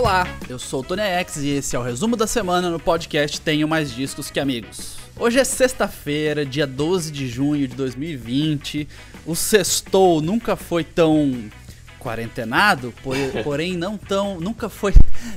Olá, eu sou o Tony X e esse é o resumo da semana no podcast Tenho Mais Discos Que Amigos. Hoje é sexta-feira, dia 12 de junho de 2020. O sextou nunca foi tão quarentenado, porém não tão, nunca foi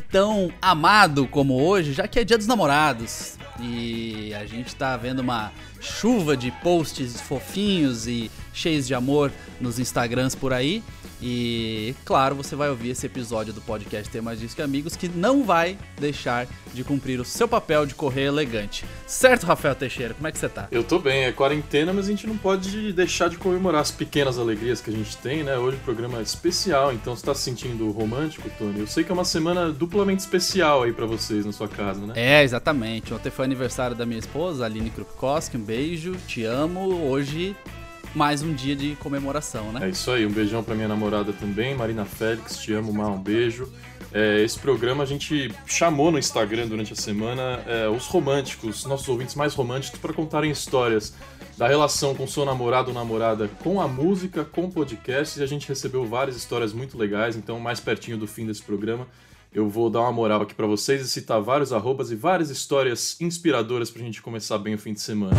tão amado como hoje, já que é dia dos namorados. E a gente tá vendo uma chuva de posts fofinhos e cheios de amor nos Instagrams por aí. E, claro, você vai ouvir esse episódio do podcast Ter Mais Disco que Amigos que não vai deixar de cumprir o seu papel de correr elegante. Certo, Rafael Teixeira? Como é que você tá? Eu tô bem, é quarentena, mas a gente não pode deixar de comemorar as pequenas alegrias que a gente tem, né? Hoje o programa é especial, então você tá se sentindo romântico, Tony? Eu sei que é uma semana duplamente especial aí para vocês na sua casa, né? É, exatamente. Ontem foi aniversário da minha esposa, Aline Krupkowski, um beijo, te amo. Hoje mais um dia de comemoração, né? É isso aí, um beijão pra minha namorada também, Marina Félix, te amo, Mar, um beijo. É, esse programa a gente chamou no Instagram durante a semana é, os românticos, nossos ouvintes mais românticos, para contarem histórias da relação com seu namorado ou namorada com a música, com podcast, e a gente recebeu várias histórias muito legais, então mais pertinho do fim desse programa eu vou dar uma moral aqui para vocês e citar vários arrobas e várias histórias inspiradoras pra gente começar bem o fim de semana.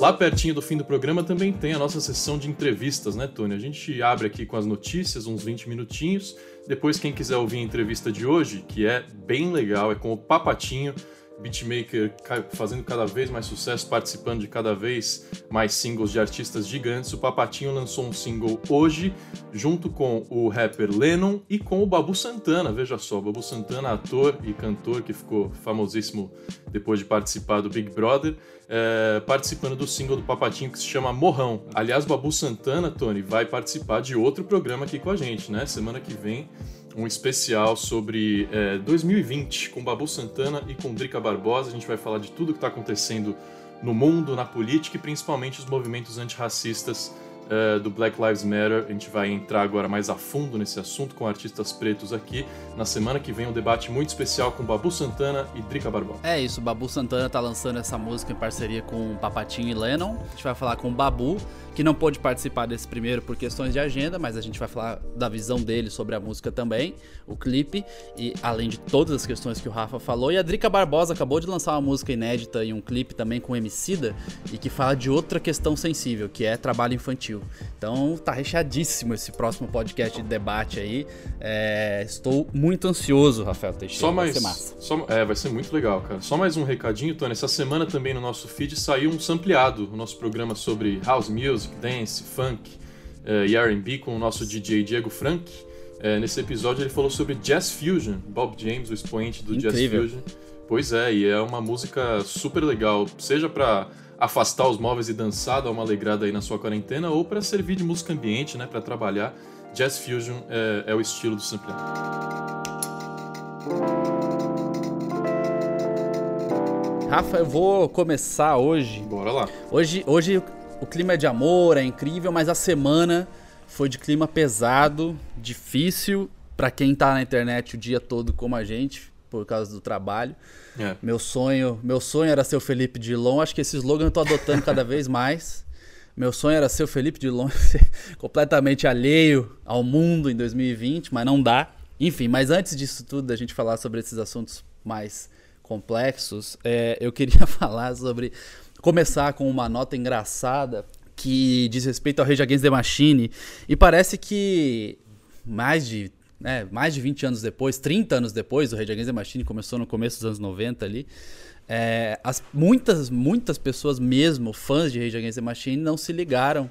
Lá pertinho do fim do programa também tem a nossa sessão de entrevistas, né, Tony? A gente abre aqui com as notícias, uns 20 minutinhos. Depois, quem quiser ouvir a entrevista de hoje, que é bem legal, é com o Papatinho, beatmaker fazendo cada vez mais sucesso, participando de cada vez mais singles de artistas gigantes. O Papatinho lançou um single hoje, junto com o rapper Lennon e com o Babu Santana. Veja só, o Babu Santana, ator e cantor que ficou famosíssimo depois de participar do Big Brother, é, participando do single do Papatinho que se chama Morrão. Aliás, Babu Santana, Tony, vai participar de outro programa aqui com a gente, né? Semana que vem um especial sobre é, 2020 com Babu Santana e com Drica Barbosa. A gente vai falar de tudo que está acontecendo no mundo, na política e principalmente os movimentos antirracistas uh, do Black Lives Matter. A gente vai entrar agora mais a fundo nesse assunto com artistas pretos aqui. Na semana que vem, um debate muito especial com Babu Santana e Drica Barbosa. É isso, Babu Santana tá lançando essa música em parceria com Papatinho e Lennon. A gente vai falar com o Babu, que não pôde participar desse primeiro por questões de agenda, mas a gente vai falar da visão dele sobre a música também, o clipe, e além de todas as questões que o Rafa falou. E a Drica Barbosa acabou de lançar uma música inédita e um clipe também com Emicida, e que fala de outra questão sensível, que é trabalho infantil. Então tá recheadíssimo esse próximo podcast de debate aí. É, estou muito ansioso, Rafael Teixeira. Só mais, vai ser massa. Só, é, vai ser muito legal, cara. Só mais um recadinho, Tony. Essa semana também no nosso feed saiu um sampleado, o nosso programa sobre house music, dance, funk uh, e R&B com o nosso DJ Diego Frank. Uh, nesse episódio ele falou sobre Jazz Fusion, Bob James, o expoente do Incrível. Jazz Fusion. Pois é, e é uma música super legal, seja para afastar os móveis e dançar, dar uma alegrada aí na sua quarentena, ou para servir de música ambiente, né, para trabalhar. Jazz Fusion é, é o estilo do sampleado. Rafa, eu vou começar hoje. Bora lá. Hoje, hoje o clima é de amor, é incrível, mas a semana foi de clima pesado, difícil para quem tá na internet o dia todo como a gente, por causa do trabalho. É. Meu sonho, meu sonho era ser o Felipe Dilon. Acho que esse slogan eu tô adotando cada vez mais. Meu sonho era ser o Felipe Dilon, completamente alheio ao mundo em 2020, mas não dá. Enfim, mas antes disso tudo, da gente falar sobre esses assuntos mais complexos, é, eu queria falar sobre. Começar com uma nota engraçada que diz respeito ao Rage Against the Machine. E parece que mais de né, mais de 20 anos depois, 30 anos depois, o Rage Against the Machine começou no começo dos anos 90 ali. É, as, muitas, muitas pessoas mesmo, fãs de Rage Against the Machine, não se ligaram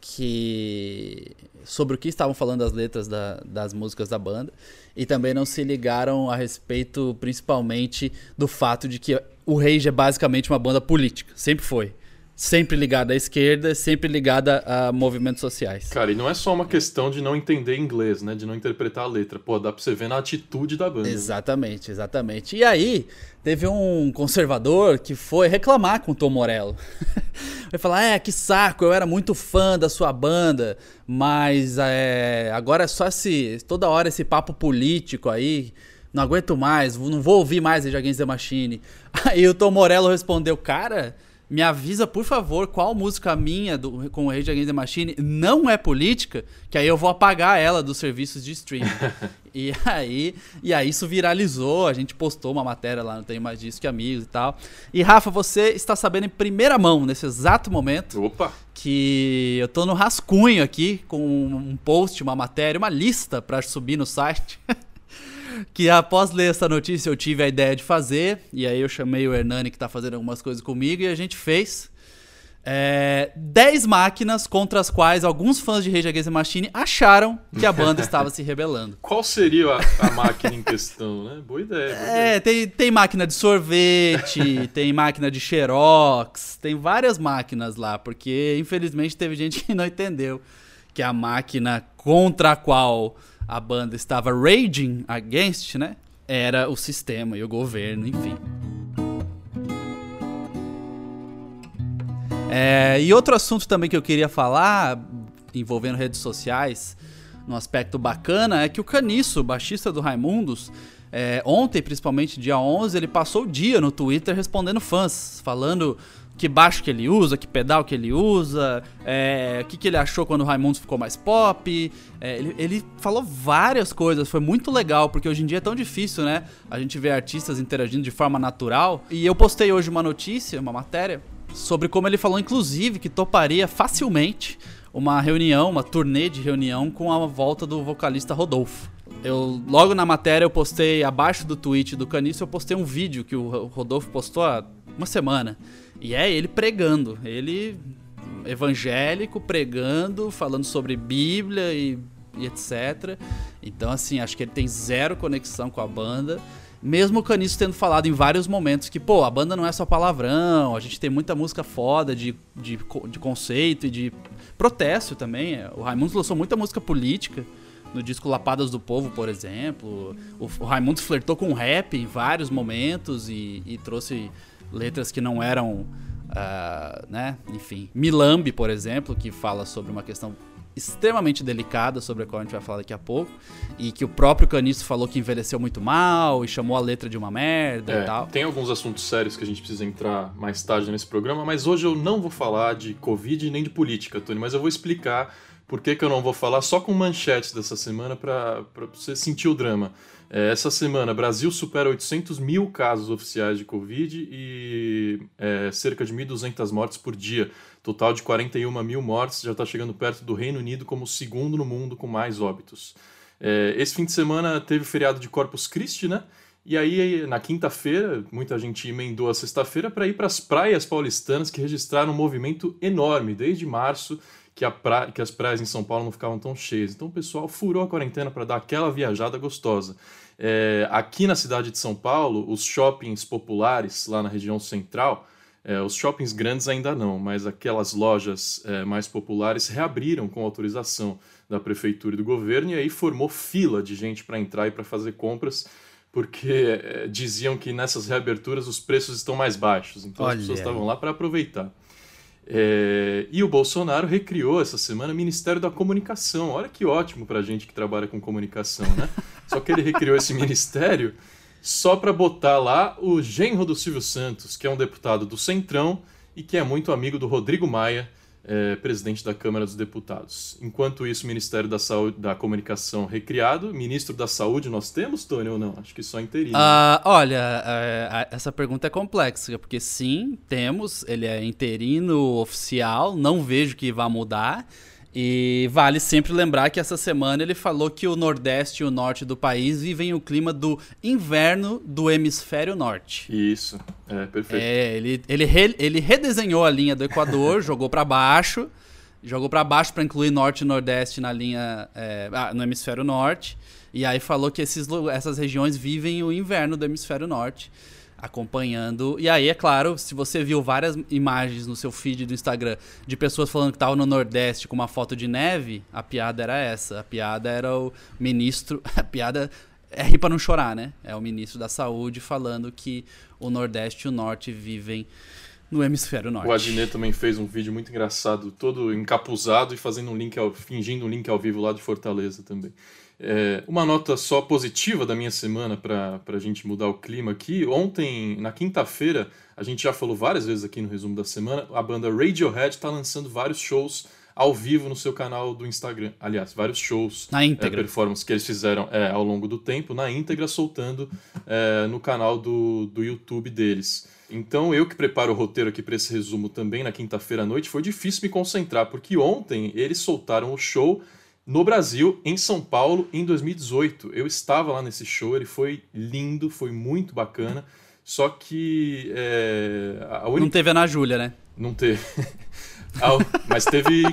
que sobre o que estavam falando as letras da, das músicas da banda e também não se ligaram a respeito principalmente do fato de que o Rage é basicamente uma banda política, sempre foi sempre ligada à esquerda, sempre ligada a movimentos sociais. Cara, e não é só uma questão de não entender inglês, né? De não interpretar a letra. Pô, dá pra você ver na atitude da banda. Exatamente, exatamente. E aí, teve um conservador que foi reclamar com o Tom Morello. Vai falar, é, que saco, eu era muito fã da sua banda, mas é, agora é só esse, toda hora esse papo político aí, não aguento mais, não vou ouvir mais Rage Against the Machine. Aí o Tom Morello respondeu, cara me avisa, por favor, qual música minha do, com o Rage Against the Machine não é política, que aí eu vou apagar ela dos serviços de streaming. e aí, e aí isso viralizou, a gente postou uma matéria lá, não tem mais disso que amigos e tal. E Rafa, você está sabendo em primeira mão, nesse exato momento, Opa. que eu tô no rascunho aqui com um post, uma matéria, uma lista para subir no site. que após ler essa notícia eu tive a ideia de fazer, e aí eu chamei o Hernani que tá fazendo algumas coisas comigo e a gente fez. É, 10 máquinas contra as quais alguns fãs de Rage Against the Machine acharam que a banda estava se rebelando. Qual seria a, a máquina em questão, né? Boa ideia. Boa É, ideia. tem, tem máquina de sorvete, tem máquina de xerox, tem várias máquinas lá, porque infelizmente teve gente que não entendeu que a máquina contra a qual a banda estava raging against, né? Era o sistema e o governo, enfim. É, e outro assunto também que eu queria falar, envolvendo redes sociais, num aspecto bacana, é que o Caniço, baixista do Raimundos, é, ontem, principalmente dia 11, ele passou o dia no Twitter respondendo fãs, falando que baixo que ele usa, que pedal que ele usa, é, o que, que ele achou quando o Raimundos ficou mais pop. É, ele, ele falou várias coisas, foi muito legal, porque hoje em dia é tão difícil, né? A gente vê artistas interagindo de forma natural. E eu postei hoje uma notícia, uma matéria, sobre como ele falou, inclusive, que toparia facilmente uma reunião, uma turnê de reunião com a volta do vocalista Rodolfo. Eu logo na matéria eu postei abaixo do tweet do Caniço, eu postei um vídeo que o Rodolfo postou há uma semana. E é ele pregando, ele evangélico pregando, falando sobre Bíblia e, e etc. Então assim, acho que ele tem zero conexão com a banda. Mesmo o Caniço tendo falado em vários momentos que, pô, a banda não é só palavrão, a gente tem muita música foda de, de, de conceito e de protesto também. O Raimundos lançou muita música política no disco Lapadas do Povo, por exemplo. O, o Raimundos flertou com rap em vários momentos e, e trouxe letras que não eram, uh, né, enfim. Milambi, por exemplo, que fala sobre uma questão extremamente delicada, sobre a qual a gente vai falar daqui a pouco, e que o próprio Caniço falou que envelheceu muito mal e chamou a letra de uma merda É, e tal. Tem alguns assuntos sérios que a gente precisa entrar mais tarde nesse programa, mas hoje eu não vou falar de Covid nem de política, Tony, mas eu vou explicar por que, que eu não vou falar só com manchetes dessa semana para você sentir o drama. É, essa semana, Brasil supera 800 mil casos oficiais de Covid e é, cerca de 1.200 mortes por dia. Total de 41 mil mortes, já está chegando perto do Reino Unido como o segundo no mundo com mais óbitos. É, esse fim de semana teve o feriado de Corpus Christi, né? E aí, na quinta-feira, muita gente emendou a sexta-feira para ir para as praias paulistanas que registraram um movimento enorme desde março que, pra... que as praias em São Paulo não ficavam tão cheias. Então o pessoal furou a quarentena para dar aquela viajada gostosa. É, aqui na cidade de São Paulo, os shoppings populares, lá na região central, é, os shoppings grandes ainda não, mas aquelas lojas é, mais populares reabriram com autorização da prefeitura e do governo, e aí formou fila de gente para entrar e para fazer compras, porque é, diziam que nessas reaberturas os preços estão mais baixos, então Olha as pessoas estavam lá para aproveitar. É, e o Bolsonaro recriou essa semana o Ministério da Comunicação. Olha que ótimo pra gente que trabalha com comunicação, né? Só que ele recriou esse ministério só para botar lá o genro do Silvio Santos, que é um deputado do Centrão e que é muito amigo do Rodrigo Maia, é, presidente da Câmara dos Deputados. Enquanto isso, Ministério da Saúde, da Comunicação recriado, ministro da Saúde nós temos, Tony, ou não? Acho que só interino. Ah, olha, é, essa pergunta é complexa, porque sim, temos, ele é interino oficial, não vejo que vá mudar. E vale sempre lembrar que essa semana ele falou que o Nordeste e o Norte do país vivem o clima do inverno do hemisfério norte. Isso, é, perfeito. É, ele, ele, re- ele redesenhou a linha do Equador, jogou pra baixo, jogou pra baixo pra incluir Norte e Nordeste na linha é, ah, no hemisfério norte. E aí falou que esses, essas regiões vivem o inverno do hemisfério norte, acompanhando. E aí, é claro, se você viu várias imagens no seu feed do Instagram de pessoas falando que estavam no Nordeste com uma foto de neve, a piada era essa. A piada era o ministro. A piada é rir pra não chorar, né? É o ministro da Saúde falando que o Nordeste e o Norte vivem no hemisfério norte. O Adnet também fez um vídeo muito engraçado, todo encapuzado e fazendo um link ao, fingindo um link ao vivo lá de Fortaleza também. É, uma nota só positiva da minha semana para a gente mudar o clima aqui. Ontem, na quinta-feira, a gente já falou várias vezes aqui no resumo da semana, a banda Radiohead está lançando vários shows ao vivo no seu canal do Instagram. Aliás, vários shows, na íntegra. É, performances que eles fizeram é, ao longo do tempo, na íntegra, soltando é, no canal do, do YouTube deles. Então, eu que preparo o roteiro aqui para esse resumo também na quinta-feira à noite, foi difícil me concentrar, porque ontem eles soltaram o show no Brasil, em São Paulo, em 2018. Eu estava lá nesse show, ele foi lindo, foi muito bacana. Só que. É, única... Não teve a Ana Júlia, né? Não teve. Ah, mas teve.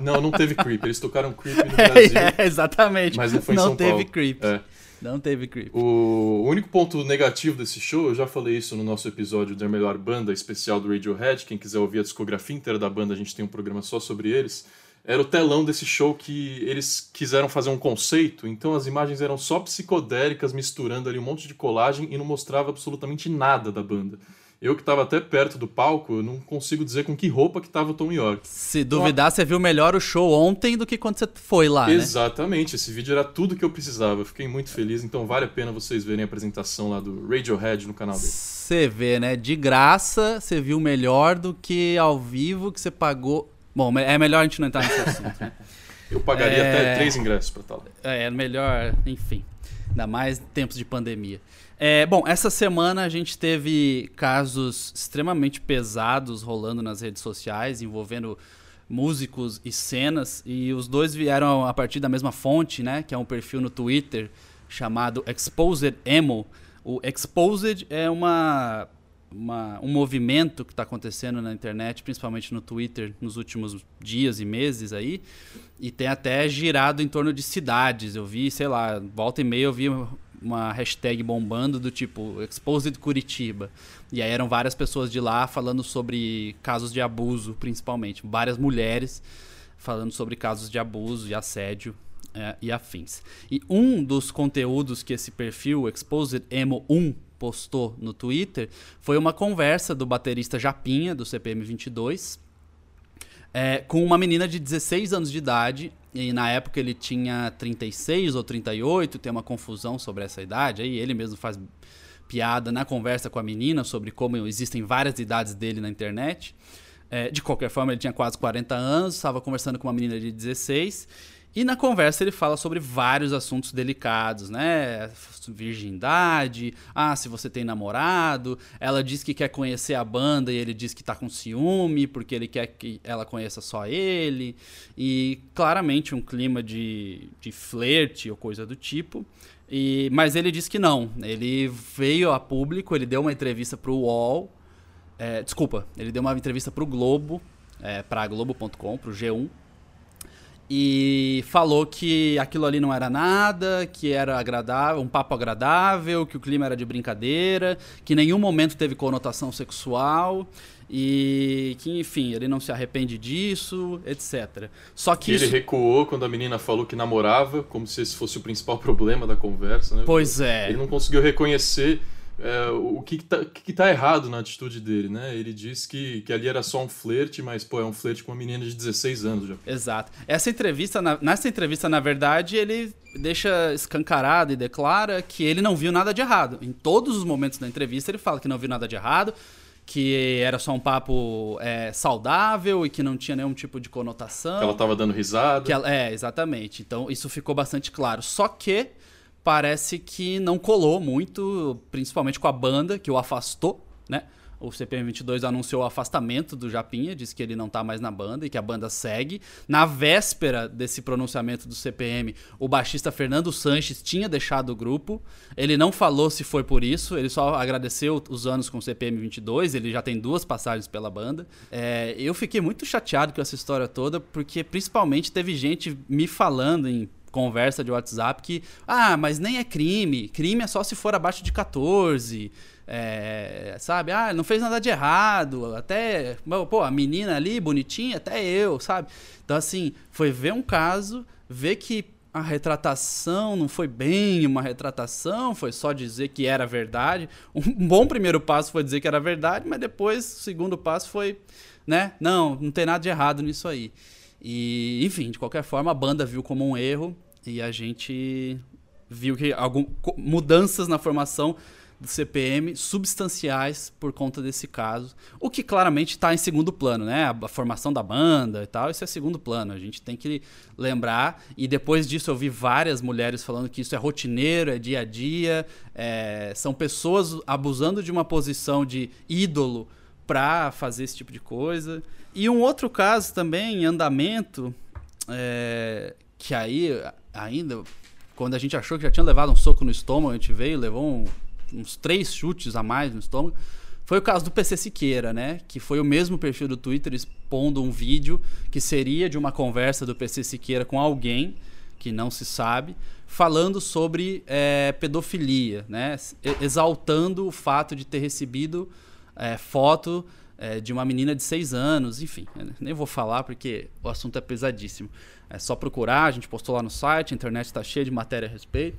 Não, não teve Creep. Eles tocaram Creep no Brasil. É, exatamente. Mas não foi em não São Paulo. Não teve Creep. É. Não teve Creep. O único ponto negativo desse show, eu já falei isso no nosso episódio da melhor banda especial do Radiohead. Quem quiser ouvir a discografia inteira da banda, a gente tem um programa só sobre eles. Era o telão desse show que eles quiseram fazer um conceito, então as imagens eram só psicodélicas, misturando ali um monte de colagem e não mostrava absolutamente nada da banda. Eu que estava até perto do palco, eu não consigo dizer com que roupa que estava o Tom York. Se duvidar, você viu melhor o show ontem do que quando você foi lá, né? Exatamente, né? esse vídeo era tudo que eu precisava. Eu fiquei muito feliz, então vale a pena vocês verem a apresentação lá do Radiohead no canal dele. Você vê, né? De graça, você viu melhor do que ao vivo que você pagou. Bom, é melhor a gente não entrar nesse assunto, né? Eu pagaria é... até três ingressos para tal. É, é melhor, enfim. Ainda mais tempos de pandemia. É, bom, essa semana a gente teve casos extremamente pesados rolando nas redes sociais, envolvendo músicos e cenas, e os dois vieram a partir da mesma fonte, né? Que é um perfil no Twitter chamado Exposed Emo. O Exposed é uma, uma um movimento que está acontecendo na internet, principalmente no Twitter, nos últimos dias e meses aí, e tem até girado em torno de cidades. Eu vi, sei lá, volta e meia eu vi uma hashtag bombando do tipo Exposed Curitiba. E aí eram várias pessoas de lá falando sobre casos de abuso, principalmente. Várias mulheres falando sobre casos de abuso e assédio é, e afins. E um dos conteúdos que esse perfil, Exposed Emo 1, postou no Twitter foi uma conversa do baterista Japinha, do CPM 22, é, com uma menina de 16 anos de idade, e na época ele tinha 36 ou 38, tem uma confusão sobre essa idade, aí ele mesmo faz piada na conversa com a menina sobre como existem várias idades dele na internet. É, de qualquer forma, ele tinha quase 40 anos, estava conversando com uma menina de 16 e na conversa ele fala sobre vários assuntos delicados, né? Virgindade, ah, se você tem namorado. Ela diz que quer conhecer a banda e ele diz que tá com ciúme porque ele quer que ela conheça só ele. E claramente um clima de, de flerte ou coisa do tipo. E, mas ele diz que não. Ele veio a público, ele deu uma entrevista pro UOL. É, desculpa, ele deu uma entrevista pro Globo, é, pra Globo.com, pro G1 e falou que aquilo ali não era nada, que era agradável, um papo agradável, que o clima era de brincadeira, que em nenhum momento teve conotação sexual e que, enfim, ele não se arrepende disso, etc. Só que ele isso... recuou quando a menina falou que namorava, como se esse fosse o principal problema da conversa, né? Pois é. Ele não conseguiu reconhecer é, o que, que, tá, errado na atitude dele, né? Ele disse que, que ali era só um flerte, mas, pô, é um flerte com uma menina de 16 anos já. Exato. Essa entrevista, na, nessa entrevista, na verdade, ele deixa escancarado e declara que ele não viu nada de errado. Em todos os momentos da entrevista, ele fala que não viu nada de errado, que era só um papo é, saudável e que não tinha nenhum tipo de conotação. Que ela tava dando risada. Ela, é, exatamente. Então, isso ficou bastante claro. Só que parece que não colou muito, principalmente com a banda, que o afastou, né? O CPM22 anunciou o afastamento do Japinha, disse que ele não tá mais na banda e que a banda segue. Na véspera desse pronunciamento do CPM, o baixista Fernando Sanches tinha deixado o grupo. Ele não falou se foi por isso, ele só agradeceu os anos com o CPM22, ele já tem duas passagens pela banda. É, eu fiquei muito chateado com essa história toda, porque principalmente teve gente me falando em conversa de WhatsApp que, ah, mas nem é crime, crime é só se for abaixo de 14, é, sabe? Ah, não fez nada de errado, até, pô, a menina ali, bonitinha, até eu, sabe? Então, assim, foi ver um caso, ver que a retratação não foi bem uma retratação, foi só dizer que era verdade. Um bom primeiro passo foi dizer que era verdade, mas depois o segundo passo foi, né? Não, não tem nada de errado nisso aí. E, enfim, de qualquer forma, a banda viu como um erro e a gente viu que algum, mudanças na formação do CPM substanciais por conta desse caso. O que claramente está em segundo plano, né? A, formação da banda e tal, isso é segundo plano. A gente tem que lembrar. E depois disso eu vi várias mulheres falando que isso é rotineiro, é dia a dia. É, são pessoas abusando de uma posição de ídolo para fazer esse tipo de coisa. E um outro caso também em andamento, é, que aí ainda, quando a gente achou que já tinha levado um soco no estômago, a gente veio, levou um uns três chutes a mais no estômago. Foi o caso do PC Siqueira, né? Que foi o mesmo perfil do Twitter expondo um vídeo que seria de uma conversa do PC Siqueira com alguém que não se sabe, falando sobre é, pedofilia, né? Exaltando o fato de ter recebido é, foto é, de uma menina de seis anos, enfim, nem vou falar porque o assunto é pesadíssimo. É só procurar, a gente postou lá no site, a internet está cheia de matéria a respeito.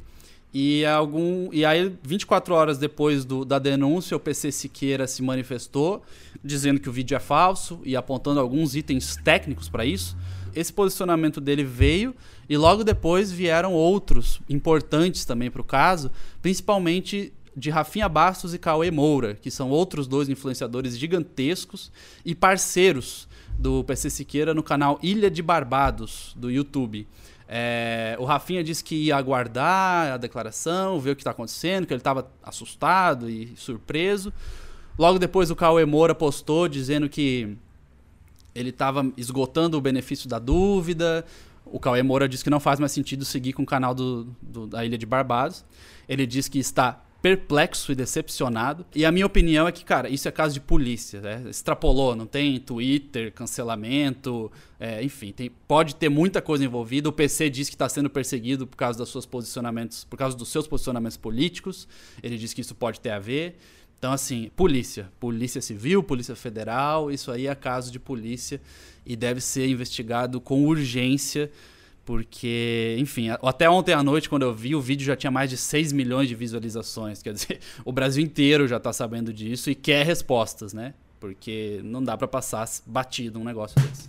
E, algum, e aí, 24 horas depois do, da denúncia, o PC Siqueira se manifestou, dizendo que o vídeo é falso e apontando alguns itens técnicos para isso. Esse posicionamento dele veio e logo depois vieram outros importantes também para o caso, principalmente de Rafinha Bastos e Cauê Moura, que são outros dois influenciadores gigantescos e parceiros do PC Siqueira no canal Ilha de Barbados, do YouTube. É, o Rafinha disse que ia aguardar a declaração, ver o que está acontecendo, que ele estava assustado e surpreso. Logo depois o Cauê Moura postou dizendo que ele estava esgotando o benefício da dúvida. O Cauê Moura disse que não faz mais sentido seguir com o canal do, do, da Ilha de Barbados. Ele disse que está perplexo e decepcionado. E a minha opinião é que, cara, isso é caso de polícia, né? Extrapolou, não tem Twitter, cancelamento, é, enfim, tem, pode ter muita coisa envolvida. O PC diz que está sendo perseguido por causa dos seus posicionamentos, por causa dos seus posicionamentos políticos. Ele diz que isso pode ter a ver. Então, assim, polícia, polícia civil, polícia federal, isso aí é caso de polícia e deve ser investigado com urgência porque, enfim, até ontem à noite, quando eu vi, o vídeo já tinha mais de 6 milhões de visualizações. Quer dizer, o Brasil inteiro já está sabendo disso e quer respostas, né? Porque não dá para passar batido um negócio desse.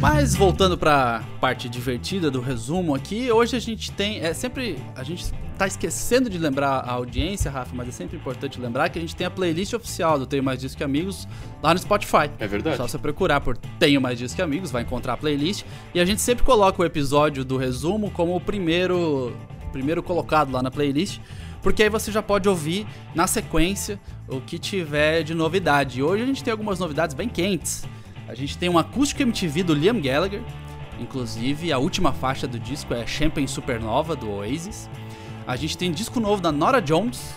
Mas voltando para parte divertida do resumo aqui, hoje a gente tem, é sempre a gente tá esquecendo de lembrar a audiência, Rafa, mas é sempre importante lembrar que a gente tem a playlist oficial do Tenho Mais Disco que Amigos lá no Spotify. É verdade. É só você procurar por Tenho Mais Disco que Amigos, vai encontrar a playlist. E a gente sempre coloca o episódio do resumo como o primeiro, primeiro colocado lá na playlist, porque aí você já pode ouvir na sequência o que tiver de novidade. E hoje a gente tem algumas novidades bem quentes. A gente tem um acústico MTV do Liam Gallagher, inclusive a última faixa do disco é Champagne Supernova do Oasis. A gente tem disco novo da Nora Jones,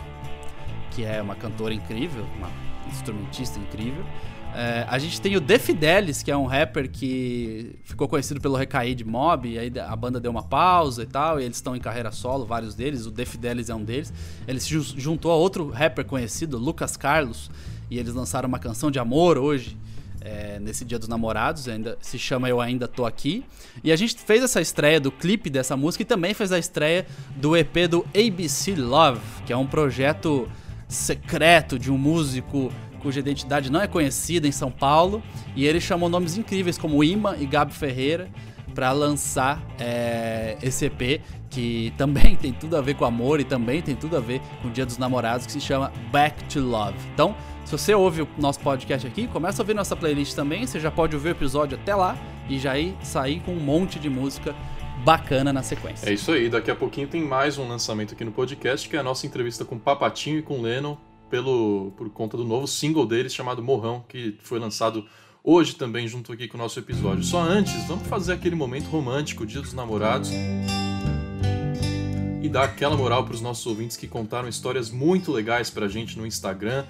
que é uma cantora incrível, uma instrumentista incrível. É, a gente tem o The Fidelis, que é um rapper que ficou conhecido pelo Recair de Mob, e aí a banda deu uma pausa e tal, e eles estão em carreira solo, vários deles, o The Fidelis é um deles. Ele se juntou a outro rapper conhecido, Lucas Carlos, e eles lançaram uma canção de amor hoje, é, nesse Dia dos Namorados, ainda se chama Eu Ainda Tô Aqui. E a gente fez essa estreia do clipe dessa música e também fez a estreia do EP do ABC Love, que é um projeto secreto de um músico cuja identidade não é conhecida em São Paulo. E ele chamou nomes incríveis como Ima e Gabi Ferreira para lançar é, esse EP que também tem tudo a ver com amor e também tem tudo a ver com o Dia dos Namorados, que se chama Back to Love. Então, se você ouve o nosso podcast aqui, começa a ouvir nossa playlist também. Você já pode ouvir o episódio até lá e já ir sair com um monte de música bacana na sequência. É isso aí. Daqui a pouquinho tem mais um lançamento aqui no podcast, que é a nossa entrevista com Papatinho e com Lennon pelo por conta do novo single deles chamado Morrão, que foi lançado hoje também junto aqui com o nosso episódio. Só antes, vamos fazer aquele momento romântico, Dia dos Namorados. E dar aquela moral para os nossos ouvintes que contaram histórias muito legais para a gente no Instagram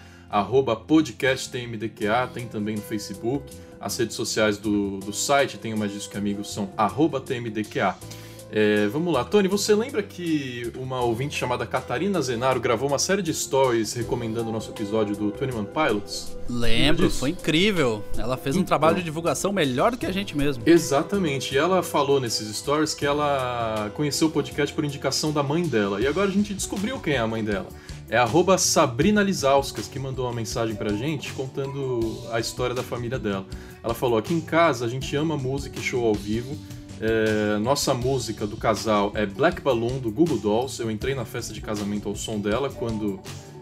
podcasttmdqa, tem também no Facebook. As redes sociais do, do site, tenho mais disso que amigos, são tmdqa. É, vamos lá, Tony, você lembra que uma ouvinte chamada Catarina Zenaro gravou uma série de stories recomendando o nosso episódio do 21 Pilots? Lembro, foi incrível. Ela fez um então, trabalho de divulgação melhor do que a gente mesmo. Exatamente, e ela falou nesses stories que ela conheceu o podcast por indicação da mãe dela. E agora a gente descobriu quem é a mãe dela. É arroba Sabrina Lizauskas que mandou uma mensagem pra gente contando a história da família dela. Ela falou: aqui em casa a gente ama música e show ao vivo é, nossa música do casal é Black Balloon do Google Dolls. Eu entrei na festa de casamento ao som dela quando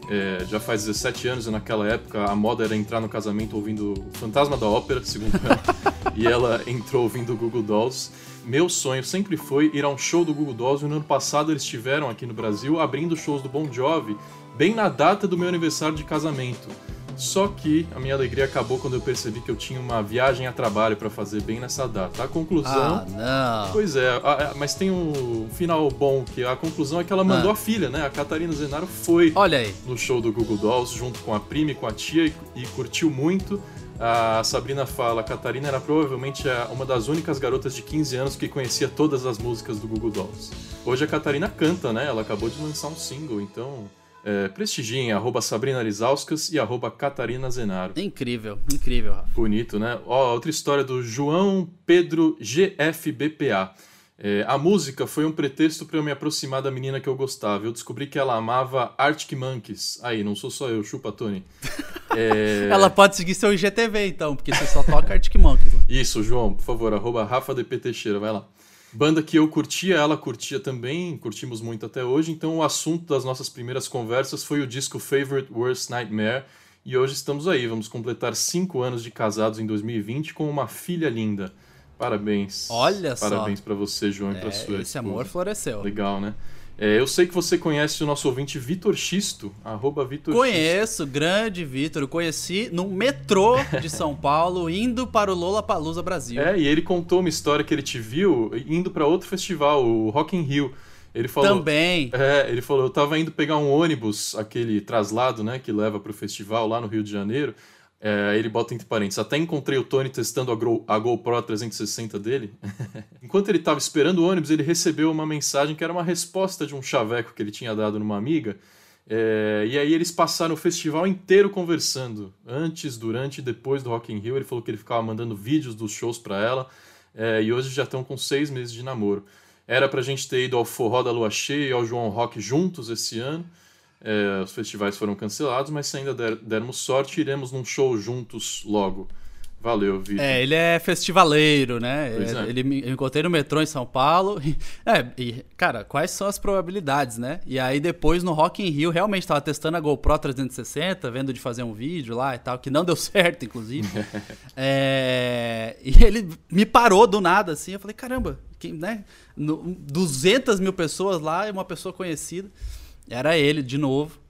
é, já faz 17 anos e naquela época a moda era entrar no casamento ouvindo Fantasma da Ópera, segundo ela, e ela entrou ouvindo Google Dolls. Meu sonho sempre foi ir a um show do Google Dolls e no ano passado eles estiveram aqui no Brasil abrindo shows do Bon Jovi bem na data do meu aniversário de casamento. Só que a minha alegria acabou quando eu percebi que eu tinha uma viagem a trabalho para fazer bem nessa data. A conclusão. Ah, não. Pois é, a, a, mas tem um final bom, que a conclusão é que ela mandou ah. a filha, né? A Catarina Zenaro foi Olha aí. no show do Google Dolls junto com a prima e com a tia e, e curtiu muito. A Sabrina fala, a Catarina era provavelmente uma das únicas garotas de 15 anos que conhecia todas as músicas do Google Dolls. Hoje a Catarina canta, né? Ela acabou de lançar um single, então é, prestigiem arroba Sabrina Lizauskas e arroba Catarina Zenaro. Incrível, incrível, Rafa. Bonito, né? Ó, outra história do João Pedro GFBPA. É, a música foi um pretexto para eu me aproximar da menina que eu gostava. Eu descobri que ela amava Arctic Monkeys. Aí, não sou só eu, chupa Tony. É... ela pode seguir seu IGTV então, porque você só toca Arctic Monkeys. Isso, João, por favor, arroba Rafa DP Teixeira, vai lá. Banda que eu curtia, ela curtia também, curtimos muito até hoje. Então o assunto das nossas primeiras conversas foi o disco Favorite Worst Nightmare. E hoje estamos aí, vamos completar cinco anos de casados em 2020 com uma filha linda. Parabéns. Olha Parabéns só. Parabéns para você, João, e para é, sua Esse amor floresceu. Legal, né? É, eu sei que você conhece o nosso ouvinte Vitor Xisto, arroba Vitor Conheço, grande Vitor. Conheci no metrô de São Paulo, indo para o Lola Palusa Brasil. É, e ele contou uma história que ele te viu indo para outro festival, o Rock in Rio. Ele falou, Também. É, ele falou, eu tava indo pegar um ônibus, aquele traslado, né, que leva para o festival lá no Rio de Janeiro. É, ele bota entre parênteses. Até encontrei o Tony testando a, a GoPro 360 dele. Enquanto ele estava esperando o ônibus, ele recebeu uma mensagem que era uma resposta de um chaveco que ele tinha dado numa amiga. É, e aí eles passaram o festival inteiro conversando. Antes, durante e depois do Rock in Rio. Ele falou que ele ficava mandando vídeos dos shows para ela. É, e hoje já estão com seis meses de namoro. Era pra gente ter ido ao Forró da Lua Cheia e ao João Rock juntos esse ano. É, os festivais foram cancelados, mas se ainda der, dermos sorte, iremos num show juntos logo. Valeu, Vitor. É, ele é festivaleiro, né? É. Ele me encontrei no metrô em São Paulo. É, e, cara, quais são as probabilidades, né? E aí depois no Rock in Rio, realmente estava testando a GoPro 360, vendo de fazer um vídeo lá e tal, que não deu certo, inclusive. é, e ele me parou do nada, assim. Eu falei, caramba, quem, né? No, 200 mil pessoas lá e uma pessoa conhecida. Era ele, de novo.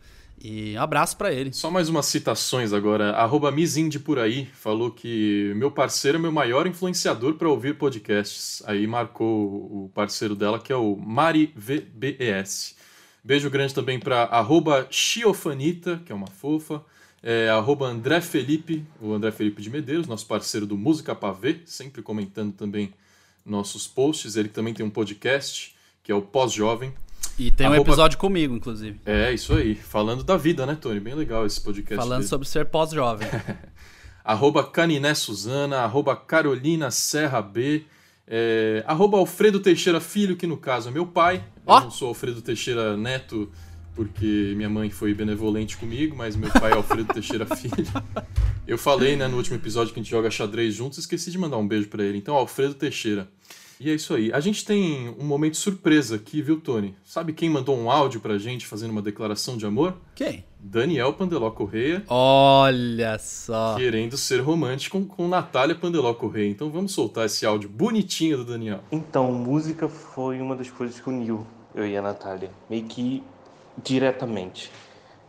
E abraço para ele. Só mais umas citações agora. Arroba Mizinde por aí falou que meu parceiro é meu maior influenciador para ouvir podcasts. Aí marcou o parceiro dela, que é o Mari VBES. Beijo grande também para arroba Chiofanita, que é uma fofa. É, arroba André Felipe, o André Felipe de Medeiros, nosso parceiro do Música Pavê, sempre comentando também nossos posts. Ele também tem um podcast, que é o Pós-Jovem. E tem um episódio comigo, inclusive. É, isso aí. Falando da vida, né, Tony? Bem legal esse podcast. Falando dele. sobre ser pós-jovem. arroba Caniné Suzana, arroba Carolina Serra B, é, arroba Alfredo Teixeira Filho, que no caso é meu pai. Oh. Eu não sou Alfredo Teixeira Neto, porque minha mãe foi benevolente comigo, mas meu pai é Alfredo Teixeira Filho. Eu falei, né, no último episódio que a gente joga xadrez juntos, esqueci de mandar um beijo para ele. Então, Alfredo Teixeira. E é isso aí. A gente tem um momento surpresa aqui, viu, Tony? Sabe quem mandou um áudio pra gente fazendo uma declaração de amor? Quem? Daniel Pandeló Correia. Olha só. Querendo ser romântico com, com Natália Pandeló Correia. Então vamos soltar esse áudio bonitinho do Daniel. Então, música foi uma das coisas que uniu eu e a Natália. Meio que diretamente.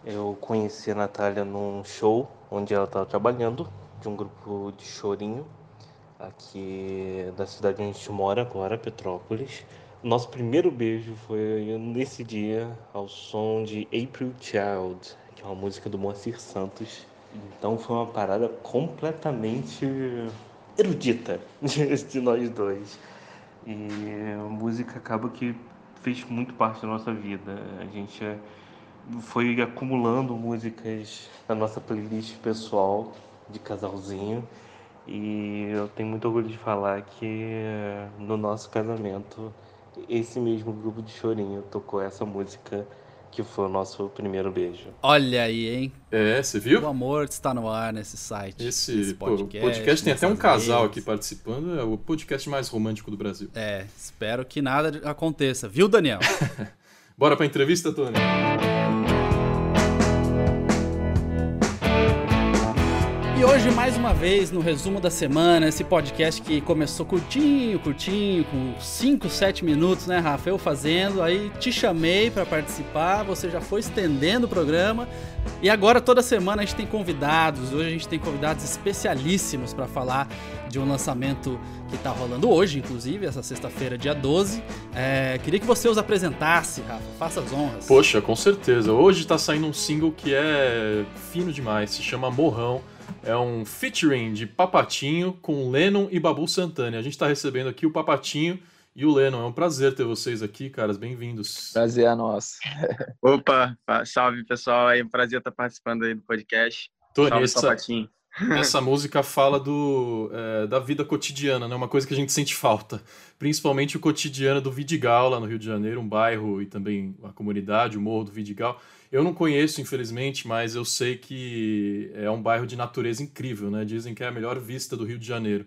Eu conheci a Natália num show onde ela estava trabalhando, de um grupo de chorinho aqui da cidade onde a gente mora agora, Petrópolis. Nosso primeiro beijo foi nesse dia ao som de April Child, que é uma música do Moacir Santos. Então foi uma parada completamente erudita de nós dois. E a música acaba que fez muito parte da nossa vida. A gente foi acumulando músicas na nossa playlist pessoal de casalzinho. E eu tenho muito orgulho de falar que no nosso casamento, esse mesmo grupo de chorinho tocou essa música que foi o nosso primeiro beijo. Olha aí, hein? É, você viu? O amor está no ar nesse site. Esse podcast, pô, podcast tem até um casal vezes. aqui participando, é o podcast mais romântico do Brasil. É, espero que nada aconteça, viu, Daniel? Bora pra entrevista, Tony? Hoje, mais uma vez, no resumo da semana, esse podcast que começou curtinho, curtinho, com 5, 7 minutos, né, Rafa? Eu fazendo, aí te chamei para participar, você já foi estendendo o programa. E agora, toda semana, a gente tem convidados. Hoje, a gente tem convidados especialíssimos para falar de um lançamento que está rolando hoje, inclusive, essa sexta-feira, dia 12. É, queria que você os apresentasse, Rafa. Faça as honras. Poxa, com certeza. Hoje está saindo um single que é fino demais, se chama Morrão é um featuring de Papatinho com Lennon e Babu Santana. A gente está recebendo aqui o Papatinho e o Lennon. É um prazer ter vocês aqui, caras. Bem-vindos. Prazer é nosso. Opa, salve pessoal. É um prazer estar participando aí do podcast. Tony, salve, essa, Papatinho. essa música fala do, é, da vida cotidiana, né? Uma coisa que a gente sente falta. Principalmente o cotidiano do Vidigal, lá no Rio de Janeiro, um bairro e também a comunidade, o Morro do Vidigal. Eu não conheço, infelizmente, mas eu sei que é um bairro de natureza incrível, né? Dizem que é a melhor vista do Rio de Janeiro.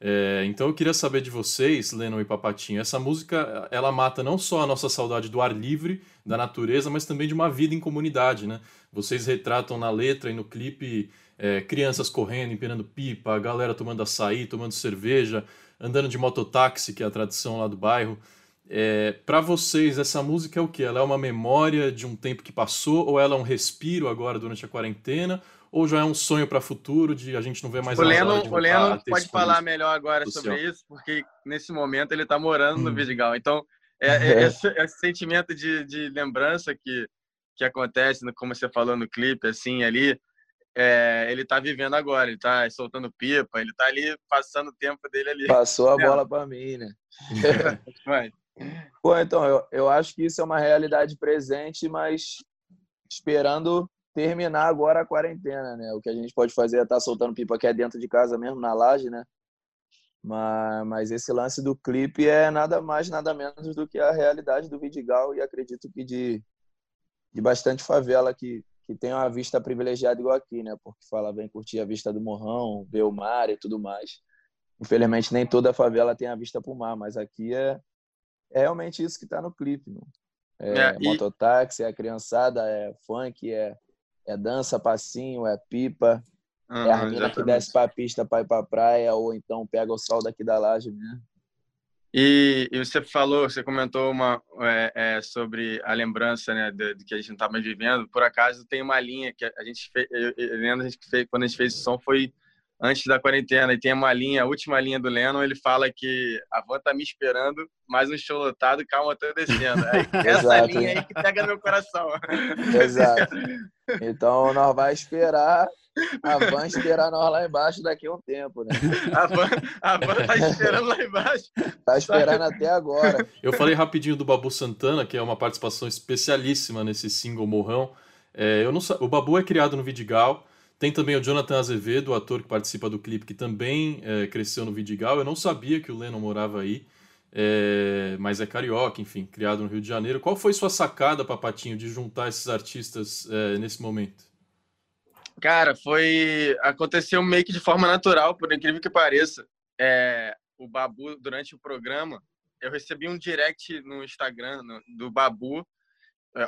É, então eu queria saber de vocês, Lennon e Papatinho, essa música ela mata não só a nossa saudade do ar livre, da natureza, mas também de uma vida em comunidade, né? Vocês retratam na letra e no clipe é, crianças correndo, empinando pipa, a galera tomando açaí, tomando cerveja, andando de mototáxi, que é a tradição lá do bairro. É, para vocês, essa música é o que? Ela é uma memória de um tempo que passou ou ela é um respiro agora durante a quarentena? Ou já é um sonho para o futuro de a gente não ver mais o Leno, O Leno pode falar melhor agora social. sobre isso, porque nesse momento ele está morando no hum. Vidigal. Então, é, é, esse, esse, sentimento de, de lembrança que, que acontece, como você falou no clipe, assim, ali, é, ele está vivendo agora, ele está soltando pipa, ele está ali passando o tempo dele ali. Passou a bola para mim, né? Pô, então, eu, eu acho que isso é uma realidade presente, mas esperando terminar agora a quarentena, né? O que a gente pode fazer é estar tá soltando pipa aqui é dentro de casa mesmo, na laje, né? Mas, mas esse lance do clipe é nada mais, nada menos do que a realidade do Vidigal e acredito que de, de bastante favela que, que tem uma vista privilegiada igual aqui, né? Porque fala, vem curtir a vista do morrão, ver o mar e tudo mais. Infelizmente, nem toda favela tem a vista para o mar, mas aqui é, é realmente isso que está no clipe. Né? É, é, e... mototáxi, é criançada, é funk, é, é dança, passinho, é pipa. Uhum, é a menina que desce para a pista para ir para a praia, ou então pega o sol daqui da laje mesmo. E, e, você falou, você comentou uma, é, é, sobre a lembrança né, de, de, que a gente não estava vivendo. Por acaso tem uma linha que a gente fez, eu, eu, a gente fez, quando a gente fez esse som foi antes da quarentena e tem uma linha, a última linha do Lennon, ele fala que a van tá me esperando, mais um show lotado, calma, tô descendo. essa linha aí que pega no meu coração. Exato. Então nós vai esperar a van esperar nós lá embaixo daqui a um tempo, né? A van, a van tá esperando lá embaixo. Tá esperando até agora. Eu falei rapidinho do Babu Santana, que é uma participação especialíssima nesse single Morrão. É, eu não, o Babu é criado no Vidigal, tem também o Jonathan Azevedo, o ator que participa do clipe, que também é, cresceu no Vidigal. Eu não sabia que o Lennon morava aí, é, mas é carioca, enfim, criado no Rio de Janeiro. Qual foi sua sacada, Papatinho, de juntar esses artistas é, nesse momento? Cara, foi. Aconteceu meio que de forma natural, por incrível que pareça. É, o Babu, durante o programa, eu recebi um direct no Instagram no, do Babu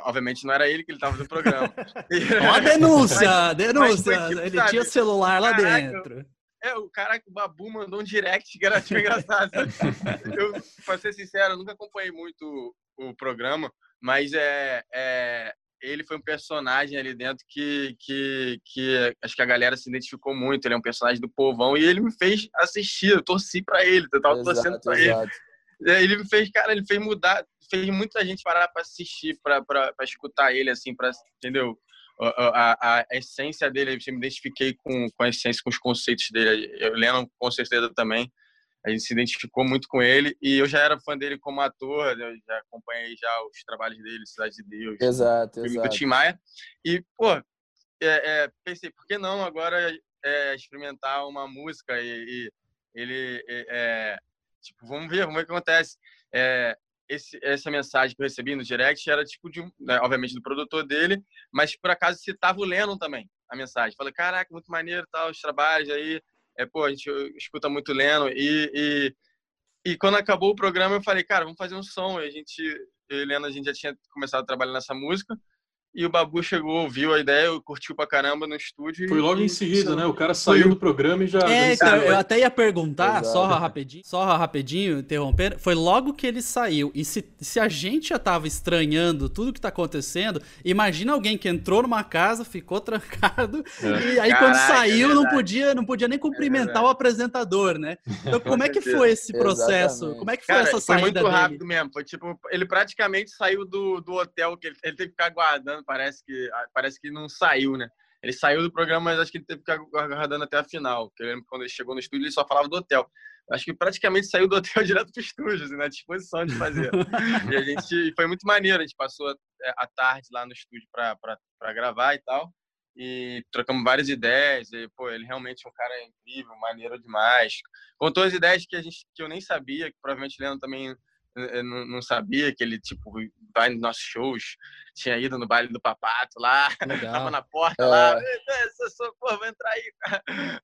obviamente não era ele que ele estava no programa. Ó, denúncia, mas, denúncia. Mas tipo, ele sabe, tinha celular lá caraca, dentro. É, o cara, o Babu mandou um direct que era tipo engraçado. eu, pra ser sincero, eu nunca acompanhei muito o, programa, mas é, é, ele foi um personagem ali dentro que, que, que acho que a galera se identificou muito. Ele é um personagem do povão e ele me fez assistir. Eu torci para ele, eu tava exato, torcendo para ele. Ele me fez, cara, ele fez mudar fez muita gente parar para assistir, para escutar ele, assim, para entendeu? A, a, a, essência dele, eu me identifiquei com, com a essência, com os conceitos dele. Eu lembro com certeza também. a gente se identificou muito com ele e eu já era fã dele como ator, né? eu já acompanhei já os trabalhos dele, Cidade de Deus, exato, exato. do Tim Maia. E, pô, é, é, pensei, por que não agora é, experimentar uma música e, e ele, é, tipo, vamos ver, vamos ver o que acontece. Esse, essa mensagem que eu recebi no direct era tipo de, né, obviamente, do produtor dele, mas por acaso citava o Lennon também, a mensagem. Falei, caraca, muito maneiro, tal, os trabalhos aí, é, pô, a gente escuta muito Lennon e, e, e quando acabou o programa eu falei, cara, vamos fazer um som. E a gente, eu e Lennon, a gente já tinha começado a trabalhar nessa música e o Babu chegou, ouviu a ideia, curtiu pra caramba no estúdio. Foi logo e, em seguida, né? O cara saiu do programa e já. É, então, eu até ia perguntar, Exato. só rapidinho, só rapidinho, interrompendo. Foi logo que ele saiu. E se, se a gente já tava estranhando tudo que tá acontecendo, imagina alguém que entrou numa casa, ficou trancado, é. e aí Caraca, quando saiu, é não, podia, não podia nem cumprimentar é o apresentador, né? Então, como é que foi esse processo? Exatamente. Como é que foi cara, essa saída? Foi muito dele? rápido mesmo. Foi tipo, ele praticamente saiu do, do hotel que ele, ele teve que ficar guardando parece que, ah, parece que não saiu, né? Ele saiu do programa, mas acho que ele teve que ficar até a final. Porque eu lembro que quando ele chegou no estúdio, ele só falava do hotel. Acho que praticamente saiu do hotel direto para o estúdio, assim, na disposição de fazer. e a gente foi muito maneiro. A gente passou é, a tarde lá no estúdio para gravar e tal. E trocamos várias ideias. E, pô, ele realmente é um cara incrível, maneiro demais. Contou as ideias que, a gente, que eu nem sabia, que provavelmente o Leandro também eu não, sabia que ele, tipo, vai nos nossos shows, tinha ido no baile do Papato lá, Legal. tava na porta é. lá, sou, pô, vou entrar aí.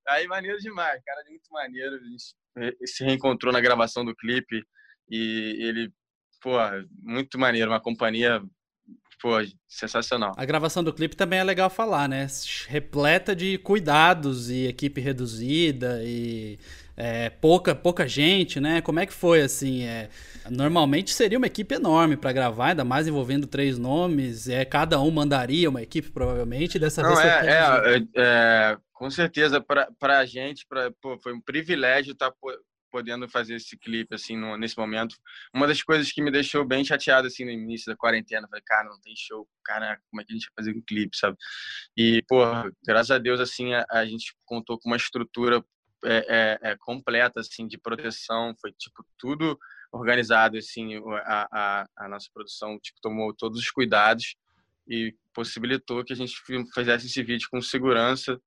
Aí, maneiro demais, cara, muito maneiro. A gente se reencontrou na gravação do clipe e ele, pô, muito maneiro, uma companhia Pô, sensacional. A gravação do clipe também é legal falar, né? Repleta de cuidados e equipe reduzida e é, pouca, pouca gente, né? Como é que foi assim? É, normalmente seria uma equipe enorme para gravar, ainda mais envolvendo três nomes. É, cada um mandaria uma equipe, provavelmente. Dessa Não, vez é, é, é, com certeza, para a gente, pra, pô, foi um privilégio estar tá podendo fazer esse clipe assim no, nesse momento. Uma das coisas que me deixou bem chateado assim no início da quarentena, falei, cara, não tem show, cara, como é que a gente vai fazer um clipe, sabe? E pô, graças a Deus assim a, a gente contou com uma estrutura é, é, é, completa assim de proteção foi tipo tudo organizado assim a, a, a, nossa produção tipo tomou todos os cuidados e possibilitou que a gente fizesse esse vídeo com segurança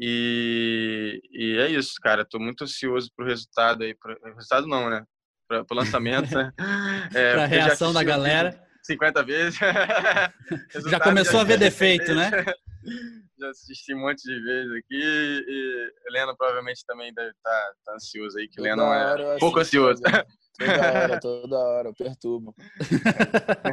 e, e é isso cara estou muito ansioso pro resultado aí pro, resultado não né para o lançamento né? é, para reação da galera. 50 vezes. Já começou a ver defeito né já assisti um monte de vezes aqui e Helena provavelmente também deve estar tá, tá ansioso aí, que Helena é pouco ansioso. Toda hora, toda hora, eu perturbo.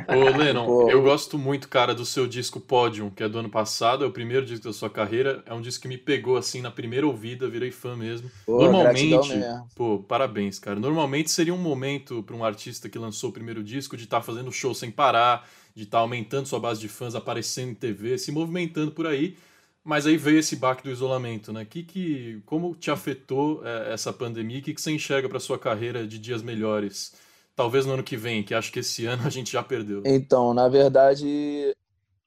Ô, Lennon, eu gosto muito, cara, do seu disco Podium, que é do ano passado, é o primeiro disco da sua carreira. É um disco que me pegou assim na primeira ouvida, virei fã mesmo. Pô, Normalmente, pô, parabéns, cara. Normalmente seria um momento para um artista que lançou o primeiro disco de estar tá fazendo show sem parar, de estar tá aumentando sua base de fãs, aparecendo em TV, se movimentando por aí. Mas aí veio esse baque do isolamento, né? Que, que, como te afetou é, essa pandemia? O que, que você enxerga para sua carreira de dias melhores? Talvez no ano que vem, que acho que esse ano a gente já perdeu. Então, na verdade,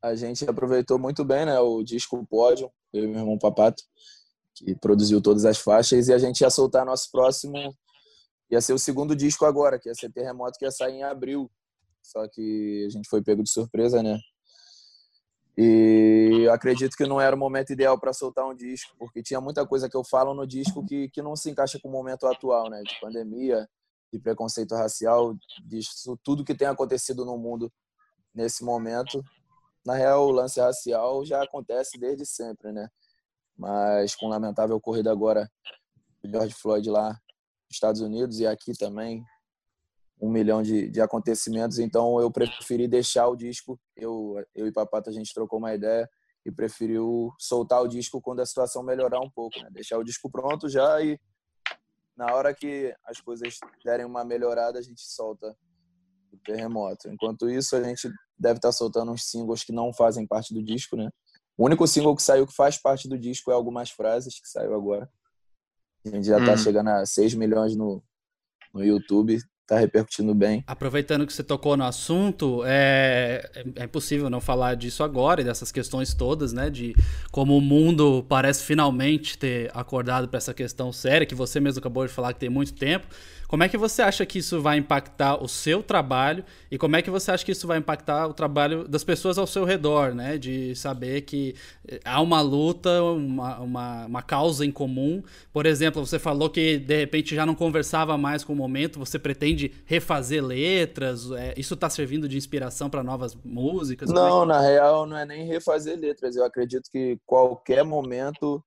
a gente aproveitou muito bem, né? O disco Pódio, eu e meu irmão Papato, que produziu todas as faixas, e a gente ia soltar nosso próximo. Ia ser o segundo disco agora, que ia ser Terremoto, que ia sair em abril. Só que a gente foi pego de surpresa, né? E acredito que não era o momento ideal para soltar um disco, porque tinha muita coisa que eu falo no disco que, que não se encaixa com o momento atual, né? De pandemia, de preconceito racial, disso tudo que tem acontecido no mundo nesse momento. Na real, o lance racial já acontece desde sempre, né? Mas com lamentável ocorrido agora, George Floyd lá nos Estados Unidos e aqui também, um milhão de, de acontecimentos, então eu preferi deixar o disco. Eu, eu e Papata a gente trocou uma ideia e preferiu soltar o disco quando a situação melhorar um pouco, né? Deixar o disco pronto já e na hora que as coisas derem uma melhorada a gente solta o terremoto. Enquanto isso a gente deve estar soltando uns singles que não fazem parte do disco, né? O único single que saiu que faz parte do disco é algumas frases que saiu agora. A gente já está hum. chegando a 6 milhões no, no YouTube tá repercutindo bem. Aproveitando que você tocou no assunto, é, é impossível não falar disso agora e dessas questões todas, né? De como o mundo parece finalmente ter acordado para essa questão séria, que você mesmo acabou de falar que tem muito tempo. Como é que você acha que isso vai impactar o seu trabalho e como é que você acha que isso vai impactar o trabalho das pessoas ao seu redor, né? De saber que eh, há uma luta, uma, uma, uma causa em comum. Por exemplo, você falou que de repente já não conversava mais com o momento, você pretende refazer letras, é, isso está servindo de inspiração para novas músicas? Não, é que... na real não é nem refazer letras. Eu acredito que qualquer momento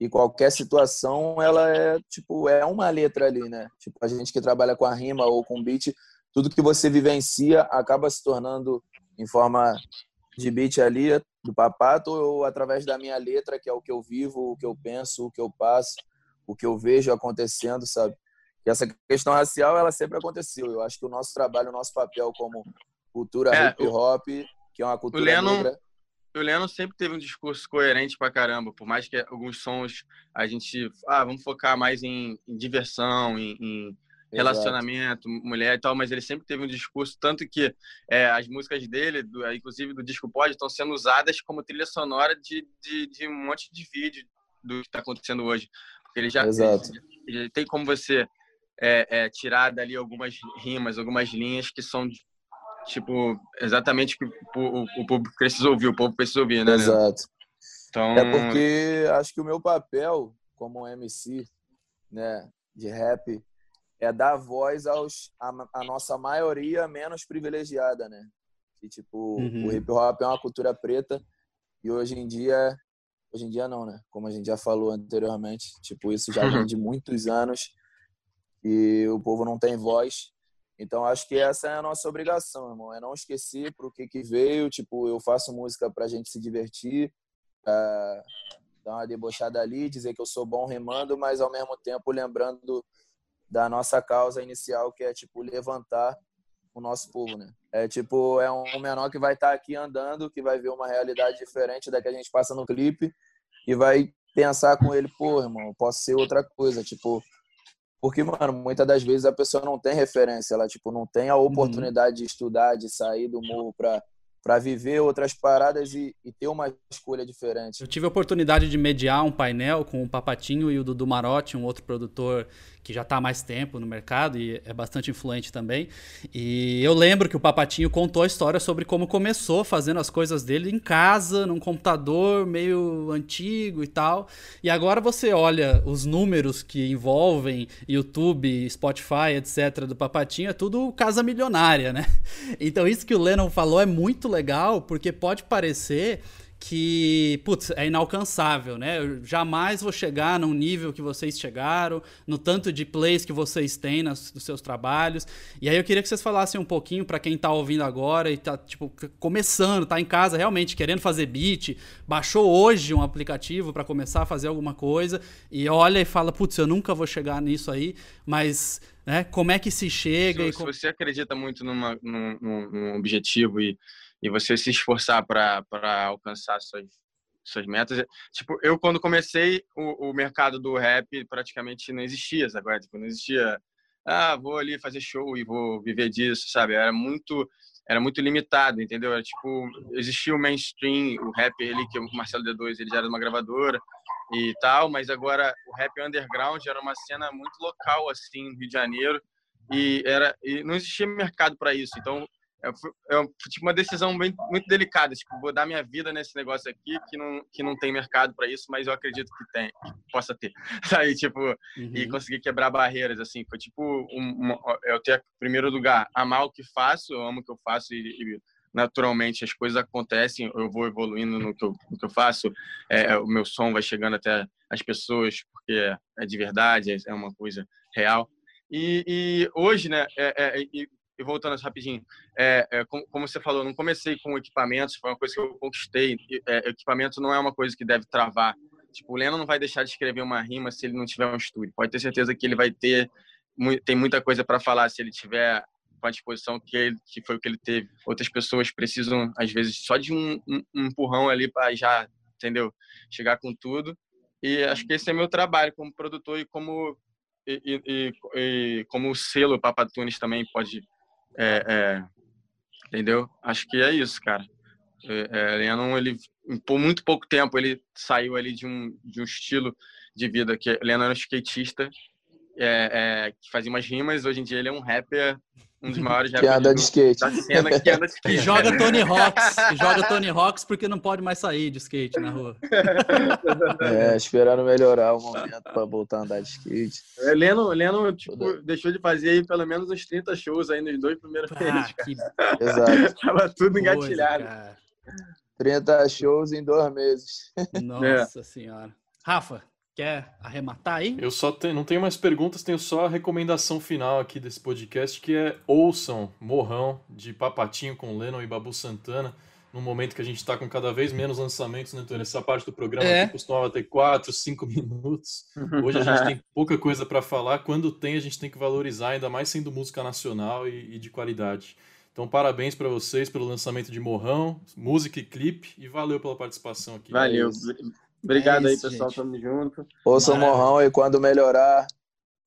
e qualquer situação ela é tipo é uma letra ali, né? Tipo a gente que trabalha com a rima ou com beat, tudo que você vivencia acaba se tornando em forma de beat ali do papato ou através da minha letra, que é o que eu vivo, o que eu penso, o que eu passo, o que eu vejo acontecendo, sabe? E essa questão racial ela sempre aconteceu. Eu acho que o nosso trabalho, o nosso papel como cultura é, hip hop, que é uma cultura Lennon... negra, o Lennon sempre teve um discurso coerente pra caramba, por mais que alguns sons a gente, ah, vamos focar mais em, em diversão, em, em relacionamento, mulher e tal, mas ele sempre teve um discurso, tanto que é, as músicas dele, do, inclusive do disco Pod, estão sendo usadas como trilha sonora de, de, de um monte de vídeo do que está acontecendo hoje. Ele já, Exato. Ele, ele tem como você é, é, tirar dali algumas rimas, algumas linhas que são tipo, exatamente o que o, o público precisa ouvir, o povo precisa ouvir, né? Exato. Então... É porque acho que o meu papel como MC, né, de rap, é dar voz aos a, a nossa maioria menos privilegiada, né? Que tipo, uhum. o hip hop é uma cultura preta e hoje em dia, hoje em dia não, né? Como a gente já falou anteriormente, tipo, isso já vem de muitos anos e o povo não tem voz. Então acho que essa é a nossa obrigação, irmão, é não esquecer pro que que veio, tipo, eu faço música pra gente se divertir, dar uma debochada ali, dizer que eu sou bom remando, mas ao mesmo tempo lembrando da nossa causa inicial, que é tipo levantar o nosso povo, né? É tipo, é um menor que vai estar tá aqui andando, que vai ver uma realidade diferente da que a gente passa no clipe e vai pensar com ele, pô, irmão, posso ser outra coisa, tipo, porque, mano, muitas das vezes a pessoa não tem referência, ela, tipo, não tem a uhum. oportunidade uhum. de estudar, de sair do morro para para viver outras paradas e, e, ter uma escolha diferente. Eu tive a oportunidade de mediar um painel com o Papatinho e o Dudu Marotti, um outro produtor que já está há mais tempo no mercado e é bastante influente também. E eu lembro que o Papatinho contou a história sobre como começou fazendo as coisas dele em casa, num computador meio antigo e tal. E agora você olha os números que envolvem YouTube, Spotify, etc. do Papatinho, é tudo casa milionária, né? Então isso que o Lennon falou é muito legal, porque pode parecer que, putz, é inalcançável, né? Eu jamais vou chegar num nível que vocês chegaram, no tanto de plays que vocês têm nas, nos seus trabalhos. E aí eu queria que vocês falassem um pouquinho para quem tá ouvindo agora e tá, tipo, começando, tá em casa realmente querendo fazer beat, baixou hoje um aplicativo para começar a fazer alguma coisa e olha e fala, putz, eu nunca vou chegar nisso aí, mas né, como é que se chega? Se, e... se você acredita muito numa, num, num objetivo e e você se esforçar para alcançar suas, suas metas. Tipo, eu quando comecei, o, o mercado do rap praticamente não existia, agora tipo, não existia, ah, vou ali fazer show e vou viver disso, sabe? Era muito era muito limitado, entendeu? Era tipo, existia o mainstream, o rap ali que o Marcelo D2, ele já era uma gravadora e tal, mas agora o rap underground era uma cena muito local assim, no Rio de Janeiro, e era e não existia mercado para isso. Então, é, é tipo uma decisão bem, muito delicada. Tipo, vou dar minha vida nesse negócio aqui que não, que não tem mercado para isso, mas eu acredito que tem, que possa ter. Sabe? Tipo, uhum. e conseguir quebrar barreiras, assim. Foi tipo, um, eu ter, em primeiro lugar, amar o que faço, eu amo o que eu faço e, e naturalmente as coisas acontecem, eu vou evoluindo no que eu, no que eu faço, é, o meu som vai chegando até as pessoas, porque é, é de verdade, é uma coisa real. E, e hoje, né, é, é, e voltando rapidinho, é, é, como, como, você falou, não comecei com equipamentos, foi uma coisa que eu conquistei. É, equipamento não é uma coisa que deve travar. Tipo, o Leno não vai deixar de escrever uma rima se ele não tiver um estúdio. Pode ter certeza que ele vai ter, tem muita coisa para falar se ele tiver com a disposição que, ele, que foi o que ele teve. Outras pessoas precisam, às vezes, só de um, um, um empurrão ali para já, entendeu? Chegar com tudo. E acho que esse é meu trabalho como produtor e como e, e, e como o selo Papatunes também pode. É, é, entendeu? Acho que é isso, cara. É, é, Lennon, ele, por muito pouco tempo, ele saiu ali de um, de um estilo de vida que Lennon era um skatista é, é, que fazia umas rimas. Hoje em dia ele é um rapper, um dos maiores rappers anda de skate. da cena que anda de skate. E joga Tony Hawks. e joga Tony Hawks porque não pode mais sair de skate na rua. É, esperando melhorar o momento para voltar a andar de skate. É, Leno, Leno tipo, deixou de fazer aí pelo menos uns 30 shows aí nos dois primeiros Ah, meses. que Exato. Tava tudo coisa, engatilhado. cara. 30 shows em dois meses. Nossa senhora. Rafa, quer arrematar aí? Eu só tenho, não tenho mais perguntas, tenho só a recomendação final aqui desse podcast, que é ouçam Morrão, de Papatinho com Lennon e Babu Santana, num momento que a gente está com cada vez menos lançamentos, né, Tony? Essa parte do programa É. aqui costumava ter 4, 5 minutos. Hoje a gente tem pouca coisa para falar. Quando tem, a gente tem que valorizar, ainda mais sendo música nacional e, e de qualidade. Então, parabéns para vocês pelo lançamento de Morrão, música e clipe, e valeu pela participação aqui. Valeu. É isso. Obrigado É aí, isso, pessoal. gente. Tamo junto. Ouça o. Morrão e quando melhorar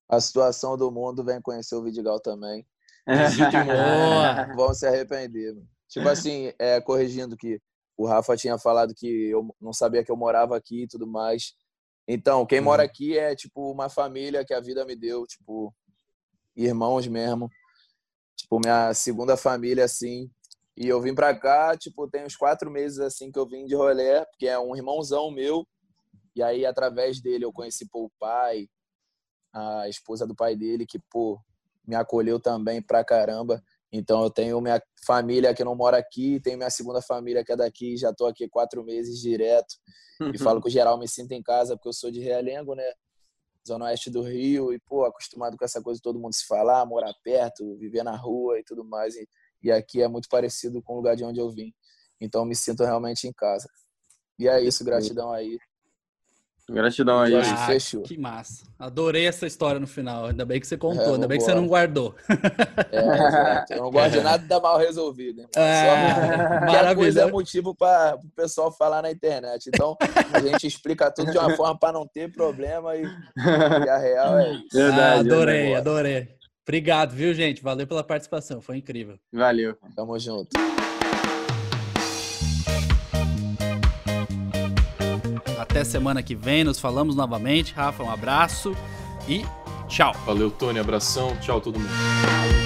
a situação do mundo, vem conhecer o Vidigal também. Vão se arrepender. mano. Tipo assim, é, corrigindo que o Rafa tinha falado que eu não sabia que eu morava aqui e tudo mais. Então, quem Uhum. mora aqui é tipo uma família que a vida me deu, tipo, irmãos mesmo. Tipo, minha segunda família, assim. E eu vim pra cá, tipo, tem uns quatro meses, assim, que eu vim de rolê, porque é um irmãozão meu. E aí, através dele, eu conheci pô, o pai, a esposa do pai dele, que, pô, me acolheu também pra caramba. Então, eu tenho minha família que não mora aqui, tenho minha segunda família que é daqui, já tô aqui quatro meses direto. E falo com geral, me sinto em casa, porque eu sou de Realengo, né? Zona Oeste do Rio, e, pô, acostumado com essa coisa de todo mundo se falar, morar perto, viver na rua e tudo mais. E, e aqui é muito parecido com o lugar de onde eu vim. Então, eu me sinto realmente em casa. E é isso, gratidão aí. Gratidão aí. Ah, fechou. Que massa. Adorei essa história no final. Ainda bem que você contou, É, ainda bem que você não guardou. É, exato. Eu não de nada da mal resolvido. irmão. É, Só coisa é motivo para o pessoal falar na internet. Então, a gente explica tudo de uma forma para não ter problema e, e a real é isso. Ah, Verdade. adorei, vambora. adorei. Obrigado, viu, gente? Valeu pela participação, foi incrível. Valeu. Tamo junto. Até semana que vem, nos falamos novamente. Rafa, um abraço e tchau. Valeu, Tony, abração, tchau todo mundo.